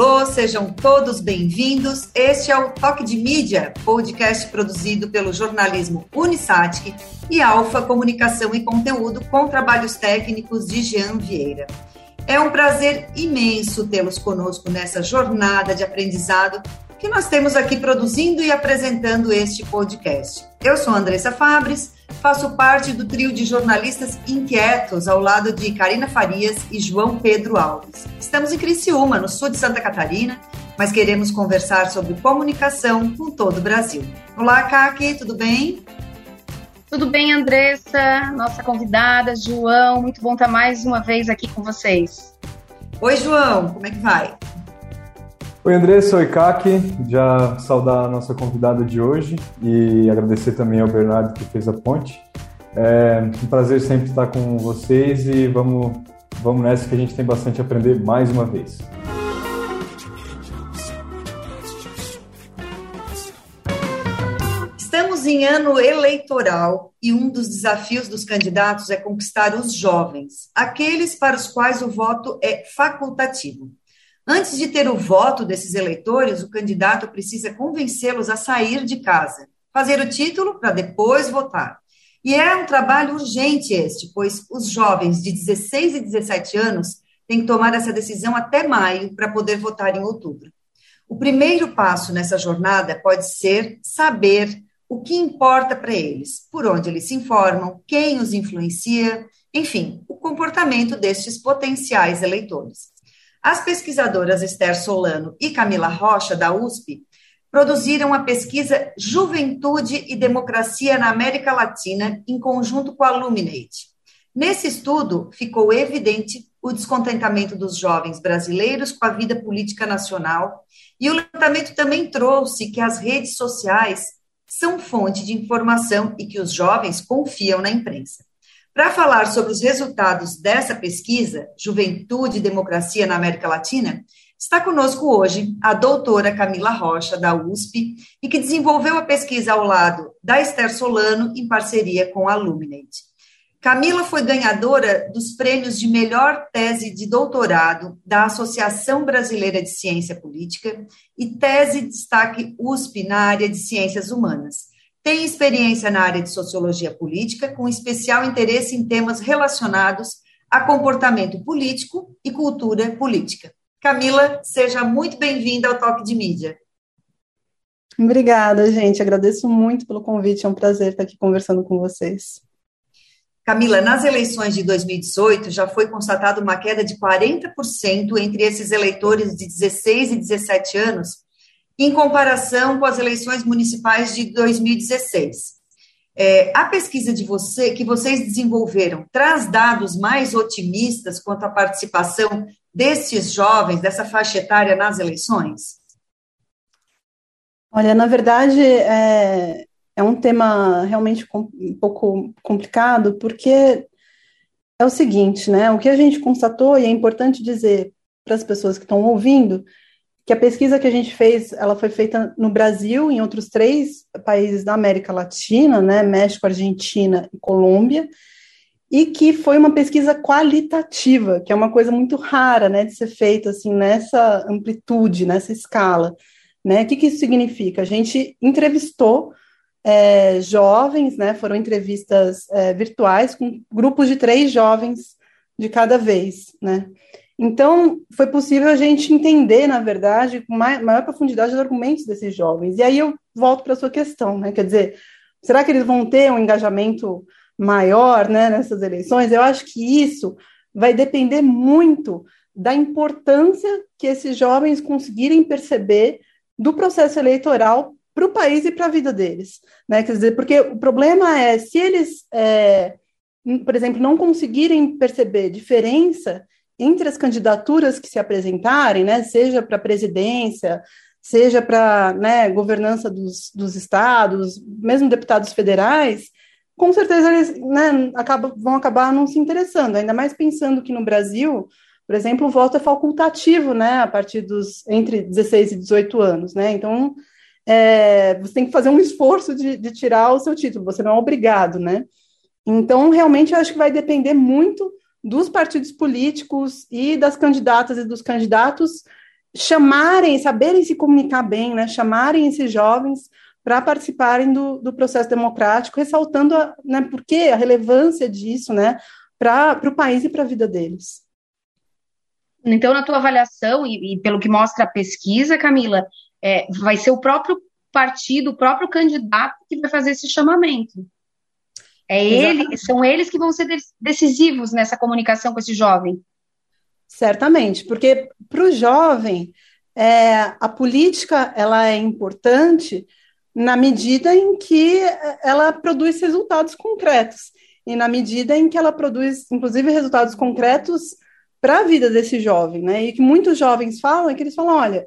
Alô, sejam todos bem-vindos. Este é o Toque de Mídia, podcast produzido pelo jornalismo Unisatic e Alfa Comunicação e Conteúdo, com trabalhos técnicos de Jean Vieira. É um prazer imenso tê-los conosco nessa jornada de aprendizado que nós temos aqui produzindo e apresentando este podcast. Eu sou Andressa Fabres, faço parte do trio de jornalistas inquietos ao lado de Karina Farias e João Pedro Alves. Estamos em Criciúma, no sul de Santa Catarina, mas queremos conversar sobre comunicação com todo o Brasil. Olá, Kaki, tudo bem? Tudo bem, Andressa, nossa convidada, João, muito bom estar mais uma vez aqui com vocês. Oi, João, como é que vai? Oi, Andressa, oi, Kaki. Já saudar a nossa convidada de hoje e agradecer também ao Bernardo que fez a ponte. É um prazer sempre estar com vocês e vamos, vamos nessa que a gente tem bastante a aprender mais uma vez. Estamos em ano eleitoral e um dos desafios dos candidatos é conquistar os jovens, aqueles para os quais o voto é facultativo. Antes de ter o voto desses eleitores, o candidato precisa convencê-los a sair de casa, fazer o título para depois votar. E é um trabalho urgente este, pois os jovens de 16 e 17 anos têm que tomar essa decisão até maio para poder votar em outubro. O primeiro passo nessa jornada pode ser saber o que importa para eles, por onde eles se informam, quem os influencia, enfim, o comportamento destes potenciais eleitores. As pesquisadoras Esther Solano e Camila Rocha, da USP, produziram a pesquisa Juventude e Democracia na América Latina, em conjunto com a Luminate. Nesse estudo, ficou evidente o descontentamento dos jovens brasileiros com a vida política nacional, e o levantamento também trouxe que as redes sociais são fonte de informação e que os jovens confiam na imprensa. Para falar sobre os resultados dessa pesquisa, Juventude e Democracia na América Latina, está conosco hoje a doutora Camila Rocha, da USP, e que desenvolveu a pesquisa ao lado da Esther Solano, em parceria com a Luminate. Camila foi ganhadora dos prêmios de melhor tese de doutorado da Associação Brasileira de Ciência Política e tese de destaque USP na área de Ciências Humanas. Tem experiência na área de sociologia política, com especial interesse em temas relacionados a comportamento político e cultura política. Camila, seja muito bem-vinda ao Toque de Mídia. Obrigada, gente. Agradeço muito pelo convite. É um prazer estar aqui conversando com vocês. Camila, nas eleições de 2018 já foi constatada uma queda de 40% entre esses eleitores de 16 e 17 anos em comparação com as eleições municipais de 2016. É, a pesquisa de você que vocês desenvolveram traz dados mais otimistas quanto à participação desses jovens, dessa faixa etária nas eleições? Olha, na verdade, é, é um tema realmente um pouco complicado, porque é o seguinte, né? O que a gente constatou, e é importante dizer para as pessoas que estão ouvindo, que a pesquisa que a gente fez, ela foi feita no Brasil, em outros três países da América Latina, né, México, Argentina e Colômbia, e que foi uma pesquisa qualitativa, que é uma coisa muito rara, né, de ser feita assim nessa amplitude, nessa escala, né? O que, que isso significa? A gente entrevistou é, jovens, né? Foram entrevistas é, virtuais com grupos de três jovens de cada vez, né? Então, foi possível a gente entender, na verdade, com maior profundidade os argumentos desses jovens. E aí eu volto para a sua questão, né? Quer dizer, será que eles vão ter um engajamento maior né, nessas eleições? Eu acho que isso vai depender muito da importância que esses jovens conseguirem perceber do processo eleitoral para o país e para a vida deles. Né? Quer dizer, porque o problema é se eles, é, por exemplo, não conseguirem perceber diferença entre as candidaturas que se apresentarem, né, seja para a presidência, seja para né, governança dos, dos estados, mesmo deputados federais, com certeza eles né, acabam, vão acabar não se interessando, ainda mais pensando que no Brasil, por exemplo, o voto é facultativo, né, a partir dos entre 16 e 18 anos, né, então é, você tem que fazer um esforço de, de tirar o seu título, você não é obrigado, né, então realmente eu acho que vai depender muito dos partidos políticos e das candidatas e dos candidatos chamarem, saberem se comunicar bem, né, chamarem esses jovens para participarem do, do, processo democrático, ressaltando a, né, por que a relevância disso né, para o país e para a vida deles. Então, na tua avaliação, e, e, pelo que mostra a pesquisa, Camila, é, vai ser o próprio partido, o próprio candidato que vai fazer esse chamamento. É ele, são eles que vão ser decisivos nessa comunicação com esse jovem. Certamente, porque para o jovem é, a política ela é importante na medida em que ela produz resultados concretos e na medida em que ela produz, inclusive, resultados concretos para a vida desse jovem, né? E que muitos jovens falam é que eles falam, olha,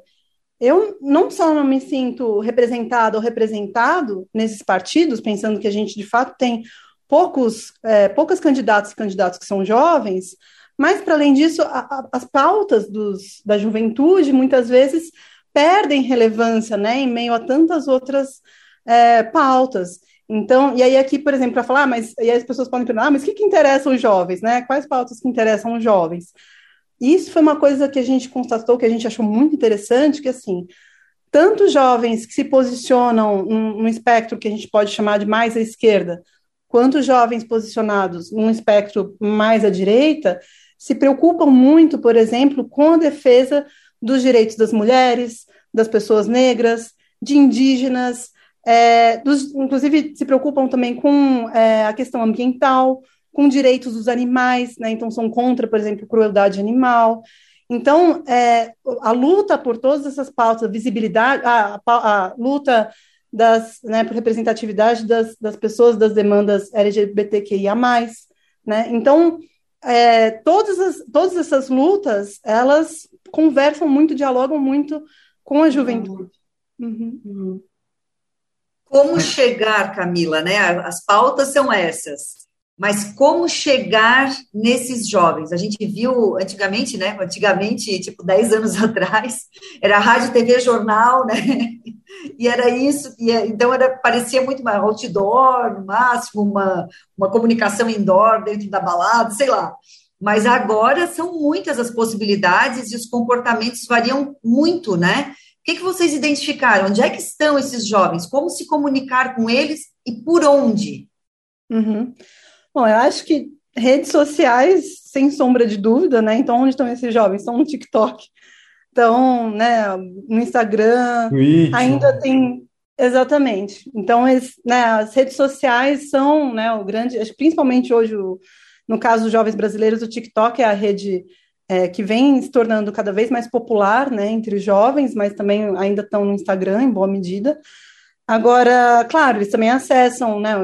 eu não só não me sinto representado ou representado nesses partidos, pensando que a gente de fato tem poucos, é, poucas candidatos e candidatos que são jovens, mas, para além disso, a, a, as pautas dos, da juventude muitas vezes perdem relevância né, em meio a tantas outras é, pautas. Então, e aí aqui, por exemplo, para falar, ah, mas e aí as pessoas podem perguntar, ah, mas o que, que interessa os jovens, né? Quais pautas que interessam os jovens? Isso foi uma coisa que a gente constatou, que a gente achou muito interessante, que assim, tanto jovens que se posicionam num, num espectro que a gente pode chamar de mais à esquerda, quanto jovens posicionados num espectro mais à direita, se preocupam muito, por exemplo, com a defesa dos direitos das mulheres, das pessoas negras, de indígenas, é, dos, inclusive se preocupam também com é, a questão ambiental, com direitos dos animais, né? então são contra, por exemplo, crueldade animal. Então, é, a luta por todas essas pautas, a visibilidade, a, a, a luta das, né, por representatividade das, das pessoas das demandas LGBTQIA+, né? Então, é, todas, as, todas essas lutas, elas conversam muito, dialogam muito com a juventude. Uhum. Como chegar, Camila, né? As pautas são essas. Mas como chegar nesses jovens? A gente viu antigamente, né? Antigamente, tipo 10 anos atrás, era rádio, TV, jornal, né? E era isso, e é, então era, parecia muito mais outdoor, no máximo, uma, uma comunicação indoor dentro da balada, sei lá. Mas agora são muitas as possibilidades e os comportamentos variam muito, né? O que, que vocês identificaram? Onde é que estão esses jovens? Como se comunicar com eles e por onde? Uhum. Bom, eu acho que redes sociais, sem sombra de dúvida, né? Então, onde estão esses jovens? Estão no TikTok, estão né, no Instagram, Twitch. ainda tem. Exatamente. Então, esse, né, as redes sociais são né, o grande, principalmente hoje, o, no caso dos jovens brasileiros, o TikTok é a rede é, que vem se tornando cada vez mais popular né, entre os jovens, mas também ainda estão no Instagram em boa medida. Agora, claro, eles também acessam, né,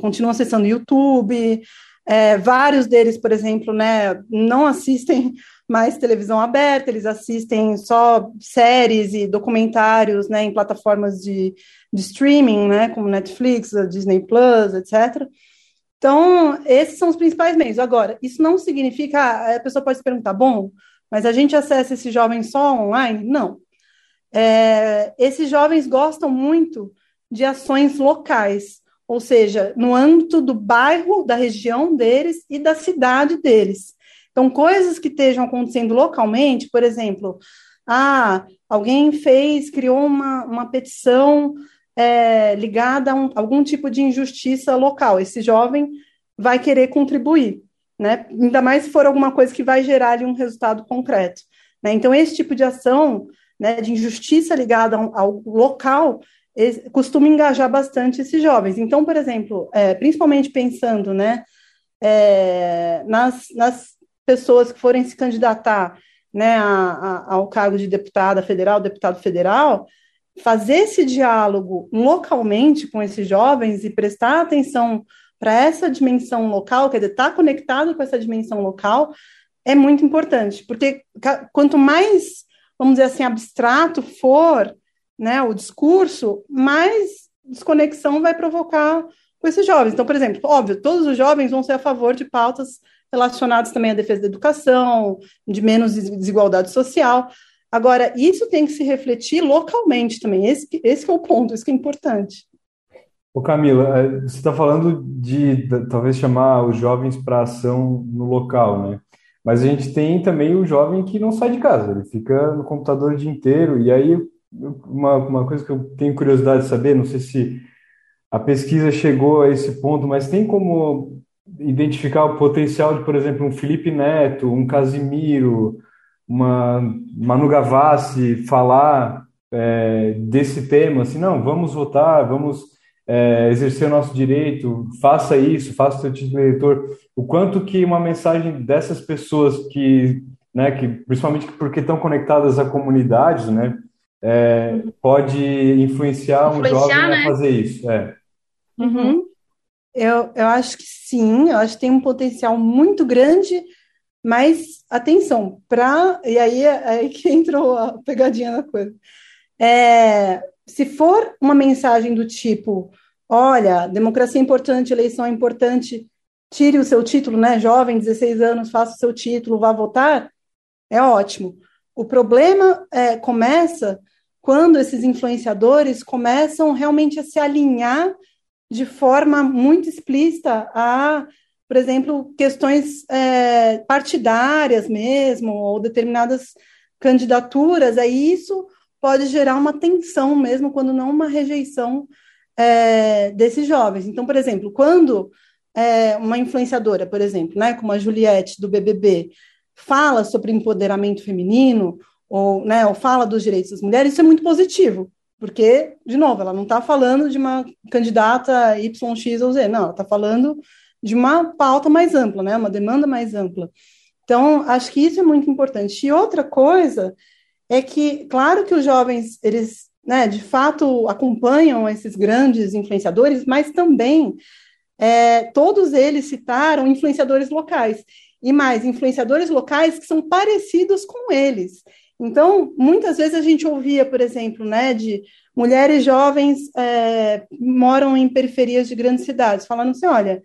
continuam acessando o YouTube, é, vários deles, por exemplo, né, não assistem mais televisão aberta, eles assistem só séries e documentários né, em plataformas de, de streaming, né, como Netflix, Disney Plus, etc. Então, esses são os principais meios. Agora, isso não significa, a pessoa pode se perguntar, bom, mas a gente acessa esse jovem só online? Não. É, esses jovens gostam muito de ações locais, ou seja, no âmbito do bairro, da região deles e da cidade deles. Então, coisas que estejam acontecendo localmente, por exemplo, ah, alguém fez, criou uma, uma petição é, ligada a um, algum tipo de injustiça local. Esse jovem vai querer contribuir, né? Ainda mais se for alguma coisa que vai gerar ali um resultado concreto. Né? Então, esse tipo de ação né, de injustiça ligada ao, ao local costuma engajar bastante esses jovens. Então, por exemplo, é, principalmente pensando né, é, nas, nas pessoas que forem se candidatar né, a, a, ao cargo de deputada federal, deputado federal, fazer esse diálogo localmente com esses jovens e prestar atenção para essa dimensão local, quer dizer, estar tá conectado com essa dimensão local, é muito importante, porque quanto mais, vamos dizer assim, abstrato for né, o discurso, mais desconexão vai provocar com esses jovens. Então, por exemplo, óbvio, todos os jovens vão ser a favor de pautas relacionadas também à defesa da educação, de menos desigualdade social. Agora, isso tem que se refletir localmente também. Esse, esse é o ponto, isso que é importante. Ô Camila, é, você está falando de, de, talvez chamar os jovens para ação no local, né? Mas a gente tem também o jovem que não sai de casa, ele fica no computador o dia inteiro. E aí, uma, uma coisa que eu tenho curiosidade de saber, não sei se a pesquisa chegou a esse ponto, mas tem como identificar o potencial de, por exemplo, um Felipe Neto, um Casimiro, uma Manu Gavassi falar é, desse tema, assim, não, vamos votar, vamos é, exercer o nosso direito, faça isso, faça o seu título de eleitor. O quanto que uma mensagem dessas pessoas que, né, que principalmente porque estão conectadas a comunidades, né, é, pode influenciar, influenciar, um jovem né? a fazer isso. É. Uhum. Eu, eu acho que sim, eu acho que tem um potencial muito grande, mas atenção, para. E aí é aí que entrou a pegadinha da coisa. É, se for uma mensagem do tipo, olha, democracia é importante, eleição é importante, tire o seu título, né? Jovem, 16 anos, faça o seu título, vá votar, é ótimo. O problema é, começa quando esses influenciadores começam realmente a se alinhar de forma muito explícita a, por exemplo, questões é, partidárias mesmo, ou determinadas candidaturas, aí isso pode gerar uma tensão mesmo, quando não uma rejeição é, desses jovens. Então, por exemplo, quando é, uma influenciadora, por exemplo, né, como a Juliette do BBB, fala sobre empoderamento feminino, ou, né, ou fala dos direitos das mulheres, isso é muito positivo, porque, de novo, ela não está falando de uma candidata Y, X ou Z, não, ela está falando de uma pauta mais ampla, né, uma demanda mais ampla. Então, acho que isso é muito importante. E outra coisa é que, claro que os jovens, eles, né, de fato, acompanham esses grandes influenciadores, mas também é, todos eles citaram influenciadores locais. E mais, influenciadores locais que são parecidos com eles. Então, muitas vezes a gente ouvia, por exemplo, né, de mulheres jovens é, moram em periferias de grandes cidades, falando assim, olha,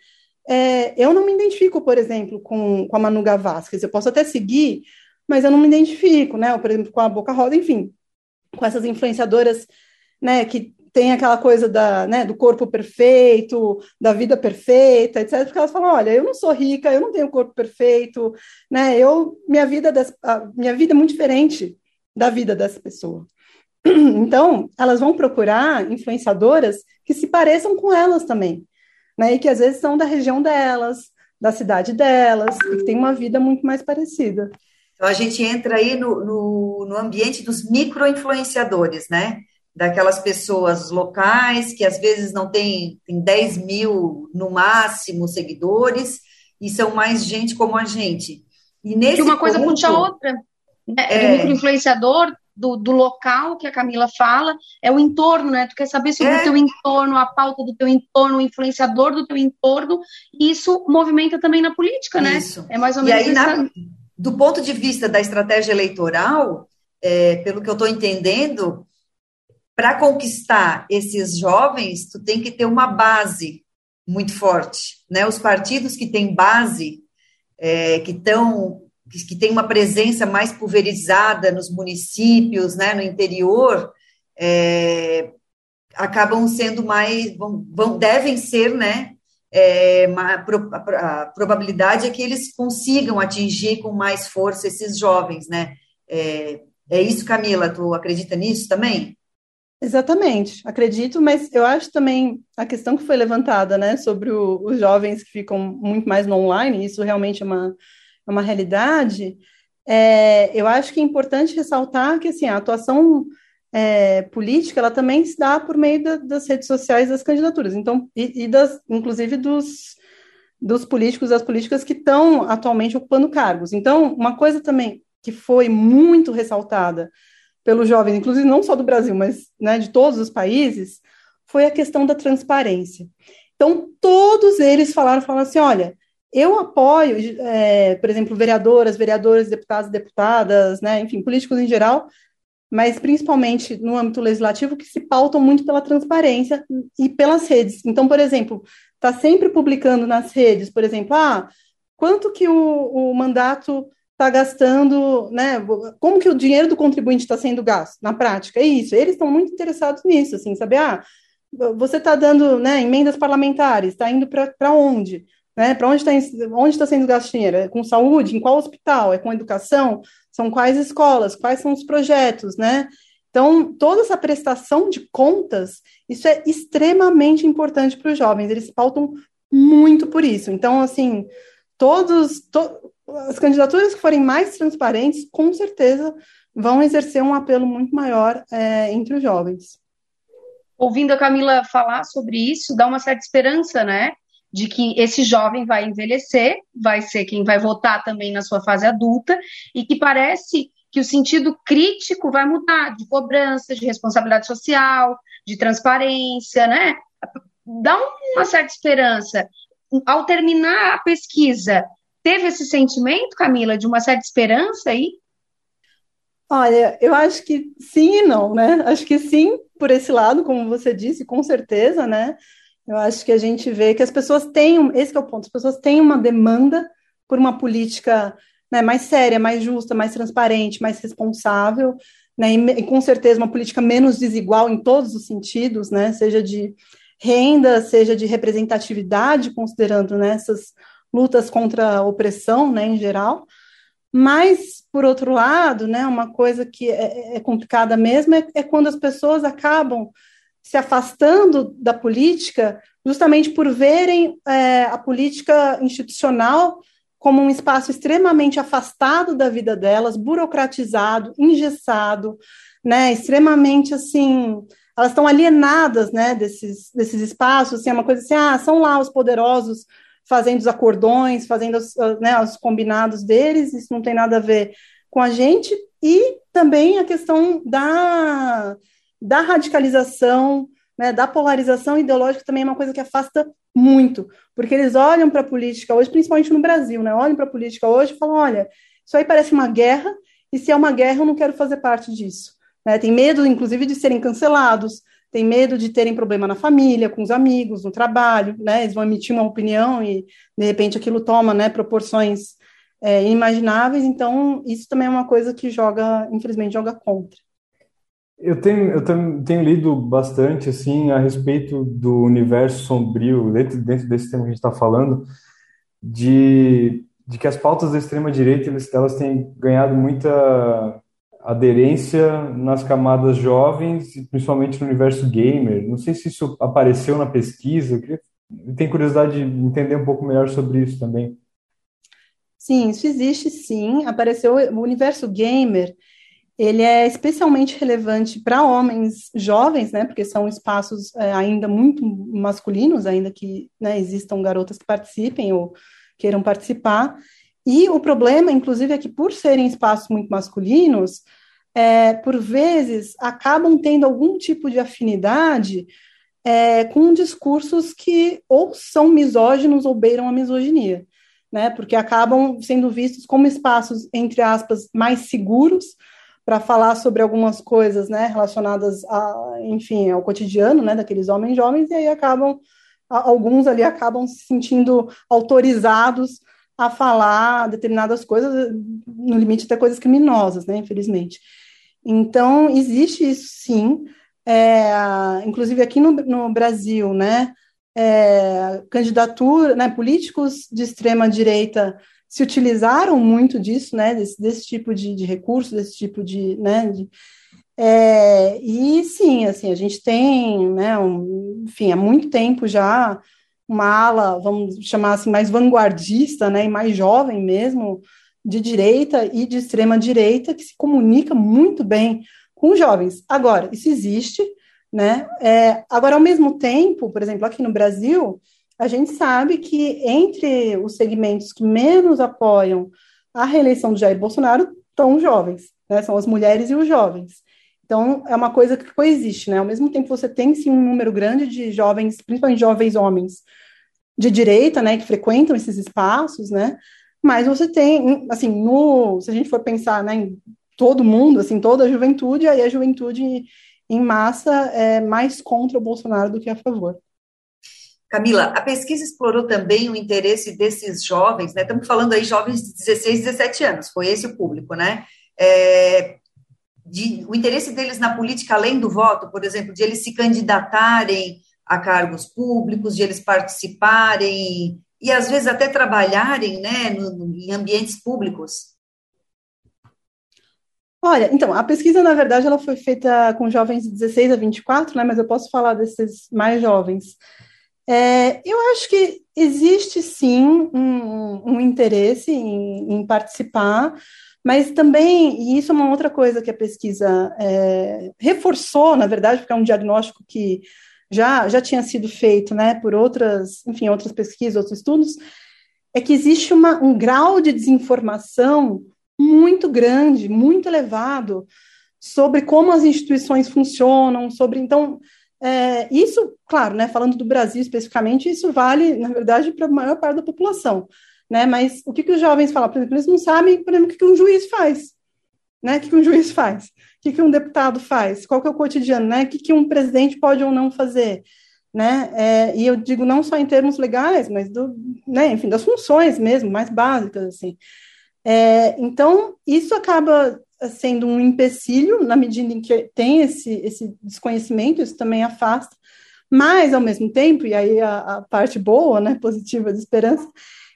é, eu não me identifico, por exemplo, com, com a Manu Gavassi, eu posso até seguir, mas eu não me identifico, né, ou, por exemplo, com a Boca Rosa, enfim, com essas influenciadoras, né, que tem aquela coisa da, né, do corpo perfeito, da vida perfeita, etc. Porque elas falam, olha, eu não sou rica, eu não tenho corpo perfeito, né? Eu minha vida minha vida é muito diferente da vida dessa pessoa. Então, elas vão procurar influenciadoras que se pareçam com elas também, né? E que às vezes são da região delas, da cidade delas, e que tem uma vida muito mais parecida. Então, a gente entra aí no, no, no ambiente dos micro-influenciadores, né? Daquelas pessoas locais que às vezes não tem, tem 10 mil no máximo seguidores e são mais gente como a gente. E nesse uma coisa ponto, puxa a outra. Né? É, o microinfluenciador do, do local que a Camila fala é o entorno, né? Tu quer saber sobre é. o teu entorno, a pauta do teu entorno, o influenciador do teu entorno, e isso movimenta também na política, né? Isso. É mais ou menos e aí, essa... na, do ponto de vista da estratégia eleitoral, é, pelo que eu estou entendendo, para conquistar esses jovens, tu tem que ter uma base muito forte, né? Os partidos que têm base, é, que estão que tem uma presença mais pulverizada nos municípios, né, no interior, é, acabam sendo mais, vão, vão, devem ser, né, é, a, probabilidade é que eles consigam atingir com mais força esses jovens, né, é, é isso, Camila, tu acredita nisso também? Exatamente, acredito, mas eu acho também a questão que foi levantada, né, sobre o, os jovens que ficam muito mais no online, isso realmente é uma, é uma realidade, é, eu acho que é importante ressaltar que, assim, a atuação é, política, ela também se dá por meio da, das redes sociais das candidaturas, então, e, e das, inclusive dos, dos políticos, das políticas que estão atualmente ocupando cargos. Então, uma coisa também que foi muito ressaltada pelos jovens, inclusive não só do Brasil, mas né, de todos os países, foi a questão da transparência. Então, todos eles falaram, falaram assim, olha, eu apoio, é, por exemplo, vereadoras, vereadores, deputados, deputadas, né, enfim, políticos em geral, mas principalmente no âmbito legislativo, que se pautam muito pela transparência e pelas redes. Então, por exemplo, está sempre publicando nas redes, por exemplo, ah, quanto que o, o mandato está gastando, né? Como que o dinheiro do contribuinte está sendo gasto na prática? É isso. Eles estão muito interessados nisso, assim, saber, ah, você está dando, né, emendas parlamentares, está indo para onde? Né? Para onde está onde tá sendo gasto dinheiro? É com saúde? Em qual hospital? É com educação? São quais escolas? Quais são os projetos? Né? Então, toda essa prestação de contas, isso é extremamente importante para os jovens, eles pautam muito por isso. Então, assim, todos, to, as candidaturas que forem mais transparentes, com certeza vão exercer um apelo muito maior é, entre os jovens. Ouvindo a Camila falar sobre isso, dá uma certa esperança, né? De que esse jovem vai envelhecer, vai ser quem vai votar também na sua fase adulta, e que parece que o sentido crítico vai mudar, de cobrança, de responsabilidade social, de transparência, né? Dá uma certa esperança. Ao terminar a pesquisa, teve esse sentimento, Camila, de uma certa esperança aí? Olha, eu acho que sim e não, né? Acho que sim, por esse lado, como você disse, com certeza, né? Eu acho que a gente vê que as pessoas têm, esse é o ponto, as pessoas têm uma demanda por uma política né, mais séria, mais justa, mais transparente, mais responsável, né, e, e, com certeza uma política menos desigual em todos os sentidos, né, seja de renda, seja de representatividade, considerando né, essas lutas contra a opressão, né, em geral. Mas, por outro lado, né, uma coisa que é, é complicada mesmo é, é quando as pessoas acabam se afastando da política justamente por verem é, a política institucional como um espaço extremamente afastado da vida delas, burocratizado, engessado, né, extremamente assim, elas estão alienadas, né, desses, desses espaços, assim, é uma coisa assim, ah, são lá os poderosos fazendo os acordões, fazendo os, né, os combinados deles, isso não tem nada a ver com a gente, e também a questão da, da radicalização, né, da polarização ideológica também é uma coisa que afasta muito, porque eles olham para a política hoje, principalmente no Brasil, né, olham para a política hoje e falam, olha, isso aí parece uma guerra, e se é uma guerra eu não quero fazer parte disso. Né, tem medo, inclusive, de serem cancelados, tem medo de terem problema na família, com os amigos, no trabalho, né, eles vão emitir uma opinião e, de repente, aquilo toma né, proporções é, inimagináveis, então isso também é uma coisa que joga, infelizmente, joga contra. Eu tenho, eu tenho lido bastante assim a respeito do universo sombrio dentro, dentro desse tema que a gente está falando, de, de que as pautas da extrema direita elas, elas têm ganhado muita aderência nas camadas jovens, principalmente no universo gamer. Não sei se isso apareceu na pesquisa. Eu, queria, eu tenho curiosidade de entender um pouco melhor sobre isso também. Sim, isso existe sim. Apareceu o universo gamer ele é especialmente relevante para homens jovens, né, porque são espaços é, ainda muito masculinos, ainda que né, existam garotas que participem ou queiram participar. E o problema, inclusive, é que por serem espaços muito masculinos, é, por vezes acabam tendo algum tipo de afinidade é, com discursos que ou são misóginos ou beiram a misoginia, né, porque acabam sendo vistos como espaços, entre aspas, mais seguros, para falar sobre algumas coisas, né, relacionadas a, enfim, ao cotidiano, né, daqueles homens jovens, e aí acabam, alguns ali acabam se sentindo autorizados a falar determinadas coisas, no limite até coisas criminosas, né, infelizmente. Então, existe isso sim, é, inclusive aqui no, no Brasil, né, é, candidatura, né, políticos de extrema direita se utilizaram muito disso, né, desse, desse tipo de, de recurso, desse tipo de, né, de, é, e sim, assim, a gente tem, né, um, enfim, há muito tempo já uma ala, vamos chamar assim, mais vanguardista, né, e mais jovem mesmo, de direita e de extrema direita, que se comunica muito bem com jovens. Agora, isso existe, né, é, agora, ao mesmo tempo, por exemplo, aqui no Brasil, a gente sabe que entre os segmentos que menos apoiam a reeleição do Jair Bolsonaro estão os jovens, né? São as mulheres e os jovens. Então, é uma coisa que coexiste, né? Ao mesmo tempo, você tem sim um número grande de jovens, principalmente jovens homens de direita, né, que frequentam esses espaços, né? Mas você tem, assim, no, se a gente for pensar, né, em todo mundo, assim, toda a juventude, aí a juventude em massa é mais contra o Bolsonaro do que a favor. Camila, a pesquisa explorou também o interesse desses jovens, né? Estamos falando aí jovens de 16, 17 anos, foi esse o público, né? É, de, o interesse deles na política além do voto, por exemplo, de eles se candidatarem a cargos públicos, de eles participarem e às vezes até trabalharem né, no, em ambientes públicos? Olha, então, a pesquisa, na verdade, ela foi feita com jovens de 16 a 24, né, mas eu posso falar desses mais jovens. É, eu acho que existe, sim, um, um interesse em, em, participar, mas também, e isso é uma outra coisa que a pesquisa é, reforçou, na verdade, porque é um diagnóstico que já, já tinha sido feito, né, por outras, enfim, outras pesquisas, outros estudos, é que existe uma, um grau de desinformação muito grande, muito elevado sobre como as instituições funcionam, sobre então é, isso, claro, né, falando do Brasil especificamente, isso vale, na verdade, para a maior parte da população, né, mas o que, que os jovens falam? Por exemplo, eles não sabem, por exemplo, o que, que um juiz faz, né, o que, que um juiz faz, o que, que um deputado faz, qual que é o cotidiano, né, o que, que um presidente pode ou não fazer, né, é, e eu digo não só em termos legais, mas do, né, enfim, das funções mesmo, mais básicas, assim, é, então, isso acaba sendo um empecilho na medida em que tem esse, esse desconhecimento, isso também afasta, mas, ao mesmo tempo, e aí a, a parte boa, né, positiva de esperança,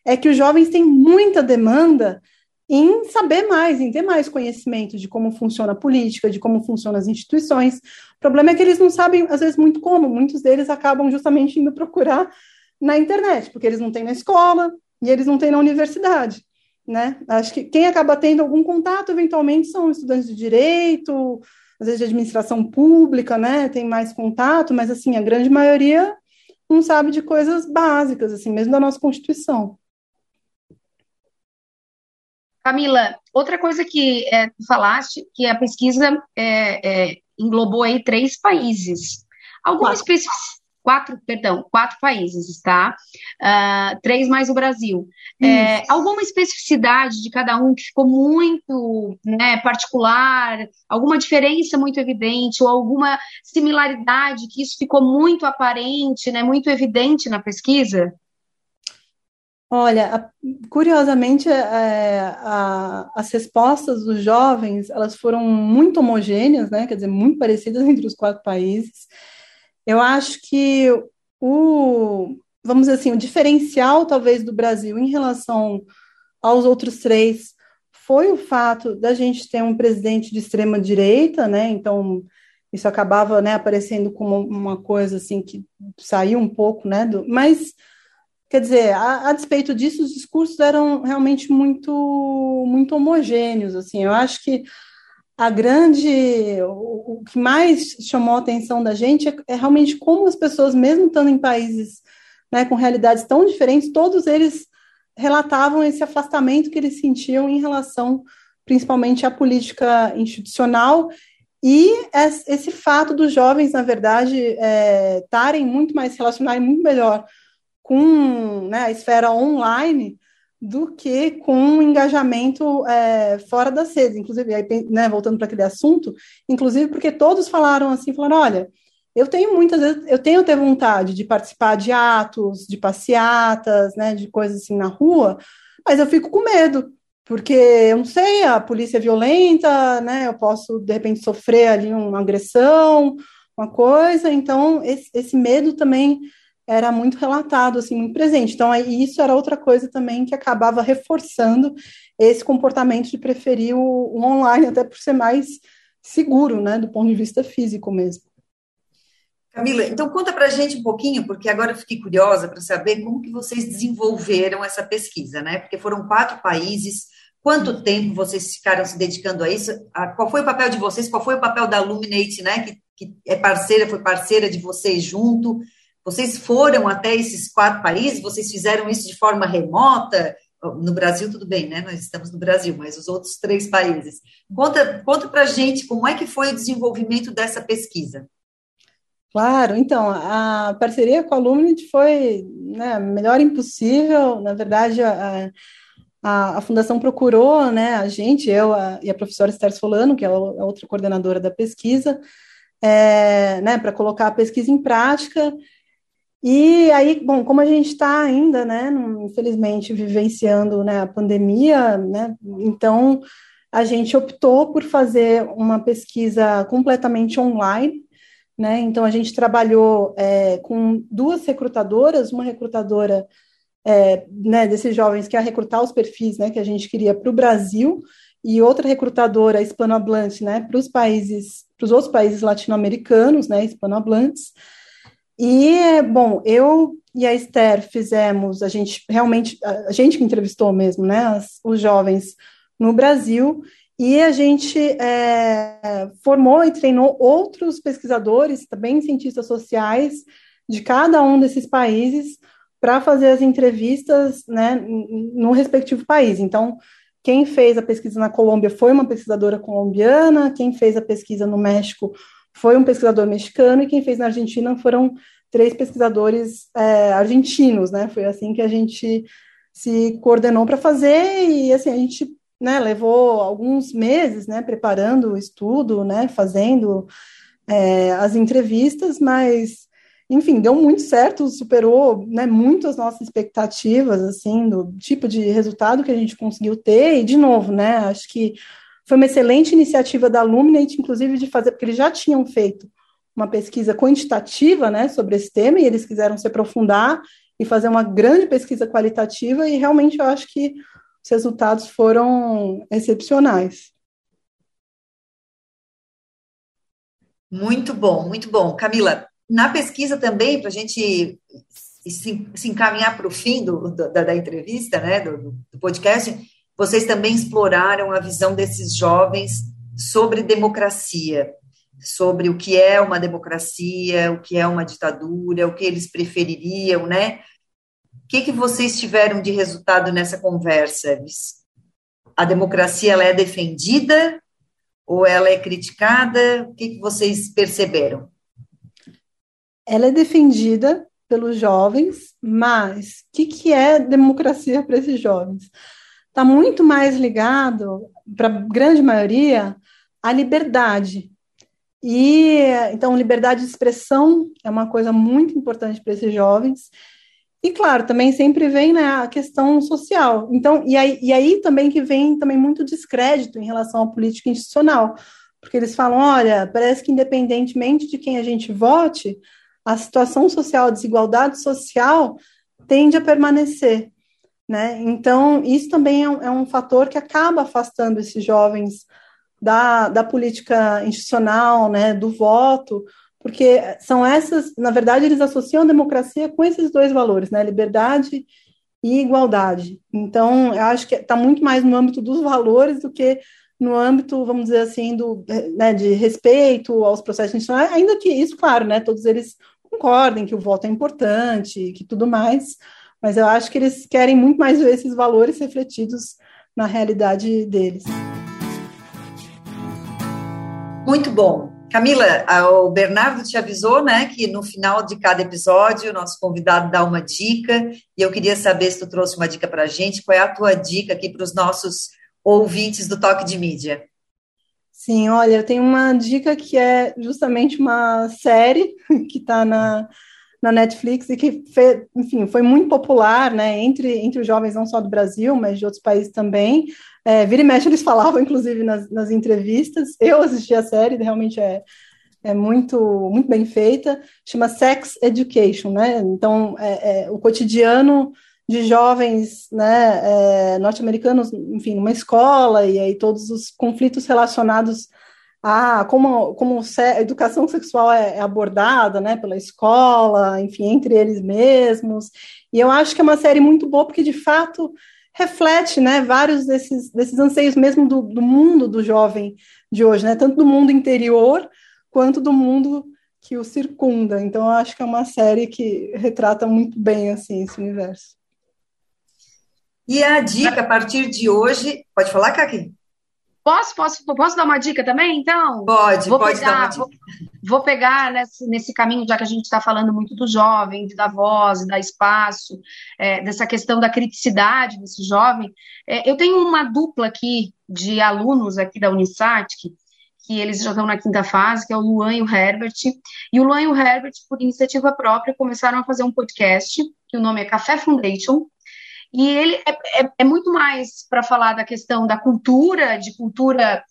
é que os jovens têm muita demanda em saber mais, em ter mais conhecimento de como funciona a política, de como funcionam as instituições. O problema é que eles não sabem, às vezes, muito como. Muitos deles acabam justamente indo procurar na internet, porque eles não têm na escola e eles não têm na universidade né? Acho que quem acaba tendo algum contato, eventualmente, são estudantes de direito, às vezes de administração pública, né? Tem mais contato, mas, assim, a grande maioria não sabe de coisas básicas, assim, mesmo da nossa Constituição. Camila, outra coisa que é, falaste, que a pesquisa é, é, englobou aí três países. Alguma especificidade quatro, perdão, quatro países, tá? Uh, três mais o Brasil. É, alguma especificidade de cada um que ficou muito né, particular, alguma diferença muito evidente, ou alguma similaridade que isso ficou muito aparente, né, muito evidente na pesquisa? Olha, curiosamente, é, a, as respostas dos jovens, elas foram muito homogêneas, né, quer dizer, muito parecidas entre os quatro países. Eu acho que o, vamos dizer assim, o diferencial talvez do Brasil em relação aos outros três foi o fato da gente ter um presidente de extrema direita, né? Então isso acabava, né, aparecendo como uma coisa assim que saiu um pouco, né? Do, mas quer dizer, a, a despeito disso, os discursos eram realmente muito muito homogêneos, assim. Eu acho que a grande, o, o, que mais chamou a atenção da gente é, é, realmente como as pessoas, mesmo estando em países né, com realidades tão diferentes, todos eles relatavam esse afastamento que eles sentiam em relação, principalmente, à política institucional e esse fato dos jovens, na verdade, estarem é, muito mais relacionados muito melhor com né, a esfera online do que com um engajamento é, fora das redes, inclusive, aí, né, voltando para aquele assunto, inclusive porque todos falaram assim, falaram, olha, eu tenho muitas vezes, eu tenho ter vontade de participar de atos, de passeatas, né, de coisas assim na rua, mas eu fico com medo, porque eu não sei, a polícia é violenta, né, eu posso, de repente, sofrer ali uma agressão, uma coisa, então esse, esse medo também era muito relatado, assim, muito presente. Então, isso era outra coisa também que acabava reforçando esse comportamento de preferir o, o online, até por ser mais seguro, né, do ponto de vista físico mesmo. Camila, então conta para a gente um pouquinho, porque agora eu fiquei curiosa para saber como que vocês desenvolveram essa pesquisa, né? Porque foram quatro países, quanto tempo vocês ficaram se dedicando a isso? Qual foi o papel de vocês? Qual foi o papel da Luminate, né? Que, que é parceira, foi parceira de vocês junto? Vocês foram até esses quatro países? Vocês fizeram isso de forma remota? No Brasil, tudo bem, né? Nós estamos no Brasil, mas os outros três países. Conta, conta para a gente como é que foi o desenvolvimento dessa pesquisa. Claro, então, a parceria com a Luminit foi né, melhor impossível. Na verdade, a, a, a, Fundação procurou né, a gente, eu a, e a professora Esther Solano, que é a outra coordenadora da pesquisa, é, né, para colocar a pesquisa em prática. E aí, bom, como a gente está ainda, né, infelizmente, vivenciando né, a pandemia, né, então a gente optou por fazer uma pesquisa completamente online, né, então a gente trabalhou é, com duas recrutadoras, uma recrutadora é, né, desses jovens, que é recrutar os perfis né, que a gente queria para o Brasil, e outra recrutadora, hispanohablante, né, para os países, para os outros países latino-americanos, né, hispanohablantes. E, bom, eu e a Esther fizemos, a gente realmente, a gente que entrevistou mesmo, né, as, os jovens no Brasil, e a gente é, formou e treinou outros pesquisadores, também cientistas sociais, de cada um desses países, para fazer as entrevistas né, no respectivo país. Então, quem fez a pesquisa na Colômbia foi uma pesquisadora colombiana, quem fez a pesquisa no México foi um pesquisador mexicano, e quem fez na Argentina foram três pesquisadores é, argentinos, né? Foi assim que a gente se coordenou para fazer, e assim, a gente né, levou alguns meses né, preparando o estudo, né, fazendo é, as entrevistas, mas enfim, deu muito certo, superou né, muito as nossas expectativas, assim, do tipo de resultado que a gente conseguiu ter, e de novo, né, acho que foi uma excelente iniciativa da Luminate, inclusive de fazer, porque eles já tinham feito uma pesquisa quantitativa, né, sobre esse tema, e eles quiseram se aprofundar e fazer uma grande pesquisa qualitativa, e realmente eu acho que os resultados foram excepcionais. Muito bom, muito bom. Camila, na pesquisa também, para a gente se, se encaminhar para o fim do, da, da, entrevista, né, do, do podcast, vocês também exploraram a visão desses jovens sobre democracia, sobre o que é uma democracia, o que é uma ditadura, o que eles prefeririam, né? O que, que vocês tiveram de resultado nessa conversa? A democracia ela é defendida ou ela é criticada? O que, que vocês perceberam? ela é defendida pelos jovens, mas o que, que é democracia para esses jovens? Está muito mais ligado, para a grande maioria, à liberdade. E então, liberdade de expressão é uma coisa muito importante para esses jovens. E claro, também sempre vem né, a questão social. Então, e aí, e aí também que vem também muito descrédito em relação à política institucional, porque eles falam, olha, parece que independentemente de quem a gente vote, a situação social, a desigualdade social tende a permanecer. Né? Então, isso também é um, é um fator que acaba afastando esses jovens da, da política institucional, né, do voto, porque são essas, na verdade, eles associam a democracia com esses dois valores, né, liberdade e igualdade. Então, eu acho que está muito mais no âmbito dos valores do que no âmbito, vamos dizer assim, do, né, de respeito aos processos institucionais, ainda que isso, claro, né, todos eles concordem que o voto é importante, que tudo mais, mas eu acho que eles querem muito mais ver esses valores refletidos na realidade deles. Muito bom. Camila, o Bernardo te avisou, né, que no final de cada episódio, o nosso convidado dá uma dica, e eu queria saber se tu trouxe uma dica para a gente, qual é a tua dica aqui para os nossos ouvintes do Toque de Mídia? Sim, olha, eu tenho uma dica que é justamente uma série que está na, na Netflix e que, enfim, foi muito popular, né, entre, entre os jovens, não só do Brasil, mas de outros países também. É, vira e mexe, eles falavam, inclusive, nas, nas entrevistas. Eu assisti a série, realmente é, é muito, muito bem feita. Chama Sex Education, né? Então, é, é o cotidiano de jovens né, é, norte-americanos, enfim, numa escola, e aí todos os conflitos relacionados a como, como a educação sexual é, é abordada né, pela escola, enfim, entre eles mesmos. E eu acho que é uma série muito boa, porque de fato reflete né, vários desses, desses anseios mesmo do, do mundo do jovem de hoje, né, tanto do mundo interior quanto do mundo que o circunda. Então, eu acho que é uma série que retrata muito bem assim esse universo. E a dica a partir de hoje. Pode falar, Kaki? Posso, posso, posso dar uma dica também, então? Pode, vou pode pegar, dar uma dica. Vou, vou pegar nesse, nesse caminho, já que a gente está falando muito do jovem, da voz, da espaço, é, dessa questão da criticidade desse jovem. É, eu tenho uma dupla aqui de alunos aqui da Unisat, que, que eles já estão na quinta fase, que é o Luan e o Herbert. E o Luan e o Herbert, por iniciativa própria, começaram a fazer um podcast, que o nome é Café Foundation, e ele é, é, é muito mais para falar da questão da cultura, de cultura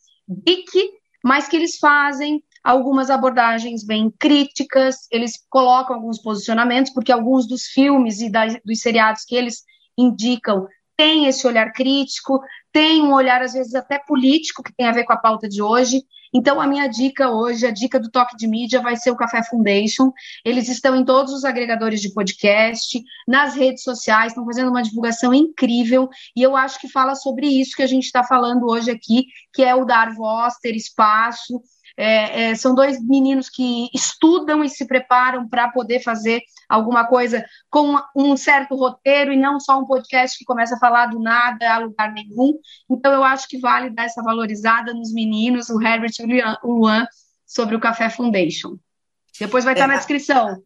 geek, mas que eles fazem algumas abordagens bem críticas, eles colocam alguns posicionamentos, porque alguns dos filmes e das, dos seriados que eles indicam têm esse olhar crítico, tem um olhar, às vezes, até político, que tem a ver com a pauta de hoje. Então, a minha dica hoje, a dica do Toque de Mídia, vai ser o Café Foundation. Eles estão em todos os agregadores de podcast, nas redes sociais, estão fazendo uma divulgação incrível. E eu acho que fala sobre isso que a gente está falando hoje aqui, que é o dar voz, ter espaço é, é, são dois meninos que estudam e se preparam para poder fazer alguma coisa com um certo roteiro e não só um podcast que começa a falar do nada a lugar nenhum. Então, eu acho que vale dar essa valorizada nos meninos, o Herbert e o Luan, sobre o Café Foundation. Depois vai estar é, na descrição.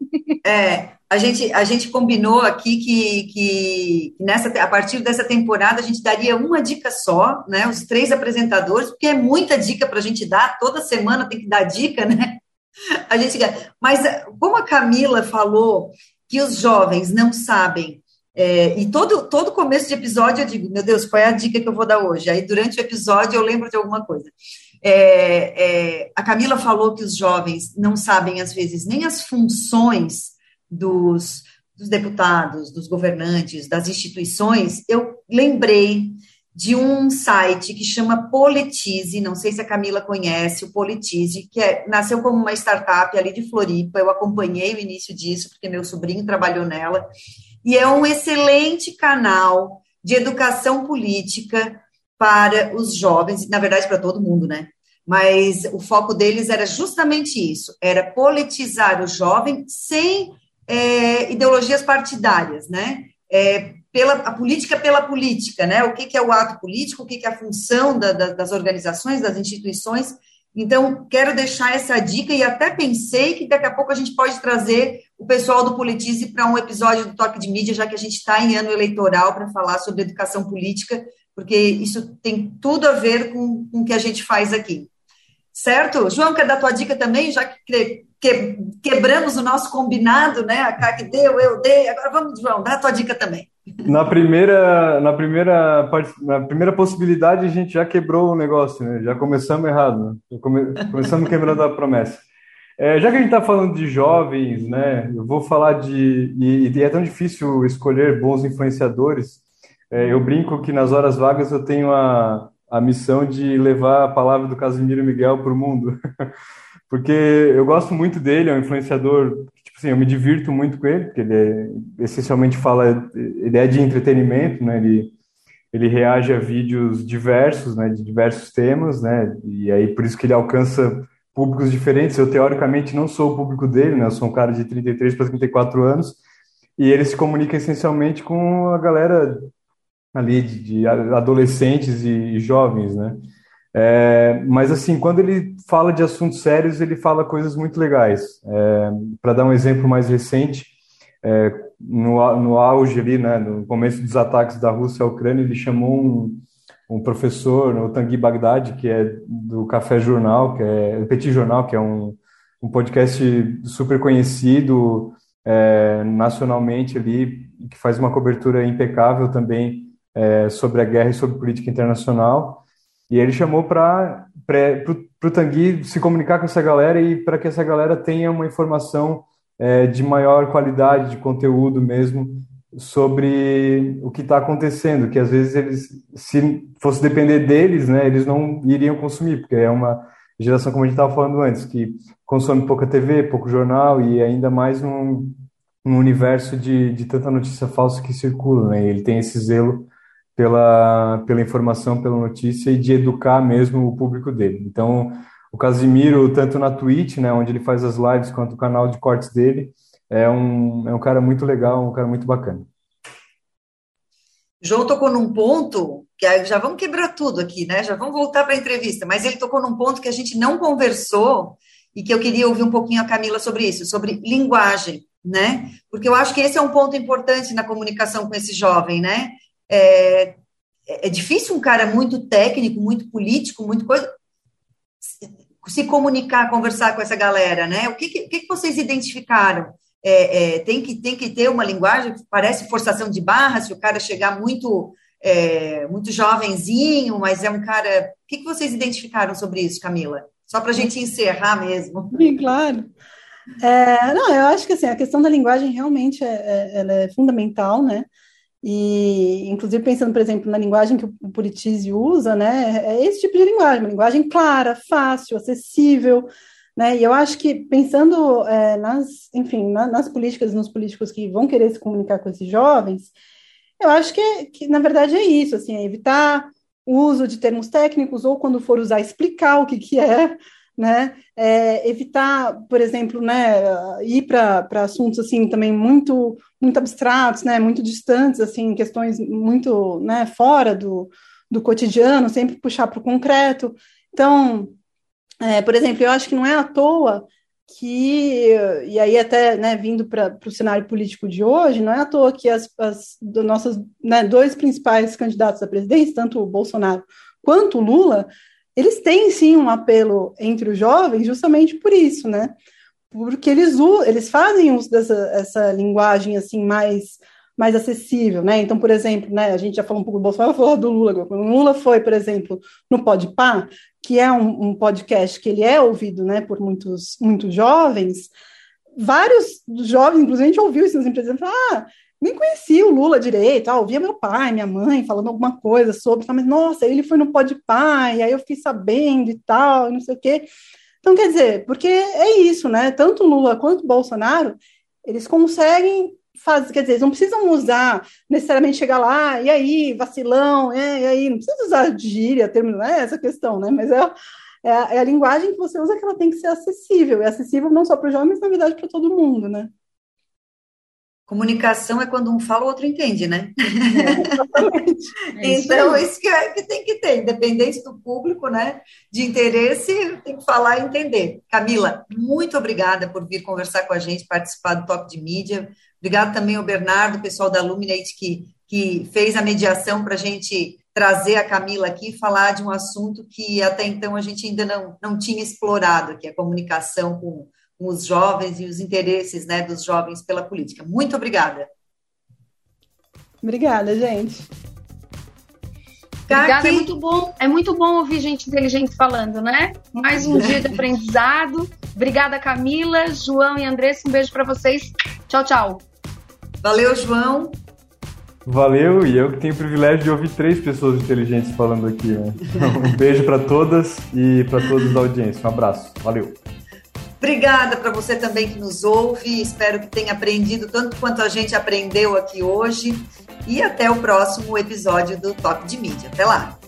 É, a gente, a gente combinou aqui que, que nessa, a partir dessa temporada a gente daria uma dica só, né? Os três apresentadores, porque é muita dica para a gente dar, toda semana tem que dar dica, né? A gente, mas como a Camila falou que os jovens não sabem, é, e todo, todo começo de episódio eu digo, meu Deus, qual é a dica que eu vou dar hoje? Aí durante o episódio eu lembro de alguma coisa. É, é, a Camila falou que os jovens não sabem, às vezes, nem as funções dos, dos deputados, dos governantes, das instituições. Eu lembrei de um site que chama Politize, não sei se a Camila conhece, o Politize, que é, nasceu como uma startup ali de Floripa, eu acompanhei o início disso, porque meu sobrinho trabalhou nela, e é um excelente canal de educação política para os jovens, na verdade para todo mundo, né? Mas o foco deles era justamente isso, era politizar o jovem sem é, ideologias partidárias, né? É, pela, a política pela política, né? O que, que é o ato político, o que, que é a função da, da, das organizações, das instituições. Então, quero deixar essa dica e até pensei que daqui a pouco a gente pode trazer o pessoal do Politize para um episódio do Toque de Mídia, já que a gente está em ano eleitoral para falar sobre educação política, porque isso tem tudo a ver com, com o que a gente faz aqui. Certo? João, quer dar tua dica também, já que, que quebramos o nosso combinado, né? A CAC deu, eu dei. Agora vamos, João, dá a tua dica também. Na primeira, na primeira, na primeira possibilidade, a gente já quebrou o negócio, né? Já começamos errado, né? come, começamos quebrando a promessa. É, já que a gente está falando de jovens, né? Eu vou falar de. E, e é tão difícil escolher bons influenciadores. É, eu brinco que nas horas vagas eu tenho a, a missão de levar a palavra do Casimiro Miguel para o mundo. porque eu gosto muito dele, é um influenciador, tipo assim, eu me divirto muito com ele, porque ele é, essencialmente fala, ele é de entretenimento, né, ele, ele reage a vídeos diversos, né, de diversos temas, né, e aí por isso que ele alcança públicos diferentes, eu teoricamente não sou o público dele, né, eu sou um cara de 33 para 34 anos, e ele se comunica essencialmente com a galera ali de, de adolescentes e, jovens, né? É, mas assim, quando ele fala de assuntos sérios, ele fala coisas muito legais. É, Para dar um exemplo mais recente, é, no, no auge ali, né, no começo dos ataques da Rússia à Ucrânia, ele chamou um, um professor, o Tanguy Bagdad, que é do Café Jornal, que é Petit Jornal, que é um, um podcast super conhecido é, nacionalmente ali, que faz uma cobertura impecável também é, sobre a guerra e sobre política internacional. E ele chamou para o Tanguy se comunicar com essa galera e para que essa galera tenha uma informação é, de maior qualidade, de conteúdo mesmo, sobre o que está acontecendo, que às vezes eles, se fosse depender deles, né, eles não iriam consumir, porque é uma geração, como a gente estava falando antes, que consome pouca TV, pouco jornal e ainda mais num, num universo de, de tanta notícia falsa que circula, né, ele tem esse zelo pela, pela informação, pela notícia e de educar mesmo o público dele. Então, o Casimiro, tanto na Twitch, né, onde ele faz as lives, quanto o canal de cortes dele, é um, é um cara muito legal, um cara muito bacana. João tocou num ponto que já vamos quebrar tudo aqui, né? Já vamos voltar para a entrevista, mas ele tocou num ponto que a gente não conversou e que eu queria ouvir um pouquinho a Camila sobre isso, sobre linguagem, né? Porque eu acho que esse é um ponto importante na comunicação com esse jovem, né? É, é difícil um cara muito técnico, muito político, muito coisa, se comunicar, conversar com essa galera, né? O que, que, que vocês identificaram? É, é, tem, que, tem que ter uma linguagem que parece forçação de barra, se o cara chegar muito, é, muito jovenzinho, mas é um cara. O que, que vocês identificaram sobre isso, Camila? Só para a gente encerrar mesmo. Sim, claro. É, não, eu acho que assim, a questão da linguagem realmente é, é, ela é fundamental, né? E, inclusive, pensando, por exemplo, na linguagem que o Politize usa, né? É esse tipo de linguagem, uma linguagem clara, fácil, acessível, né? E eu acho que pensando é, nas, enfim, na, nas políticas, nos políticos que vão querer se comunicar com esses jovens, eu acho que, que na verdade é isso, assim, é evitar o uso de termos técnicos ou quando for usar explicar o que que é, né? É, evitar, por exemplo, né, ir para assuntos assim também muito muito abstratos, né, muito distantes, assim, questões muito, né, fora do, do cotidiano, sempre puxar para o concreto. Então, é, por exemplo, eu acho que não é à toa que, e aí até né, vindo para o cenário político de hoje, não é à toa que as, as nossos né, dois principais candidatos à presidência, tanto o Bolsonaro quanto o Lula, eles têm sim um apelo entre os jovens justamente por isso, né? Porque eles, eles fazem uso dessa essa linguagem assim mais mais acessível, né? Então, por exemplo, né, a gente já falou um pouco do Bolsonaro, falou do Lula. O Lula foi, por exemplo, no Podpah, que é um, um, podcast que ele é ouvido, né, por muitos muitos jovens. Vários jovens, inclusive, a gente ouviu isso nas empresas, ah, nem conhecia o Lula direito, ah, ouvia meu pai, minha mãe falando alguma coisa sobre, mas nossa, ele foi no Podpah, e aí eu fiquei sabendo e tal, não sei o quê. Então, quer dizer, porque é isso, né? Tanto Lula quanto Bolsonaro, eles conseguem fazer, quer dizer, eles não precisam usar necessariamente chegar lá, e aí, vacilão, é, e aí, não precisa usar gíria, termo, não é essa questão, né? Mas é, é, a, é a linguagem que você usa que ela tem que ser acessível, é acessível não só para os jovens, mas na verdade para todo mundo, né? Comunicação é quando um fala, o outro entende, né? É, então, isso que, é, que tem que ter, independente do público, né? De interesse, tem que falar e entender. Camila, muito obrigada por vir conversar com a gente, participar do Toque de Mídia. Obrigado também ao Bernardo, pessoal da Luminate, que, que fez a mediação para a gente trazer a Camila aqui e falar de um assunto que até então a gente ainda não, não tinha explorado, que é a comunicação com com os jovens e os interesses né, dos jovens pela política. Muito obrigada. Obrigada, gente. Obrigada, é muito bom. É muito bom ouvir gente inteligente falando, né? Mais um dia de aprendizado. Obrigada, Camila, João e Andressa. Um beijo para vocês. Tchau, tchau. Valeu, João. Valeu, e eu que tenho o privilégio de ouvir três pessoas inteligentes falando aqui. Né? Um beijo para todas e para todos da audiência. Um abraço. Valeu. Obrigada para você também que nos ouve. Espero que tenha aprendido tanto quanto a gente aprendeu aqui hoje. E até o próximo episódio do Top de Mídia. Até lá!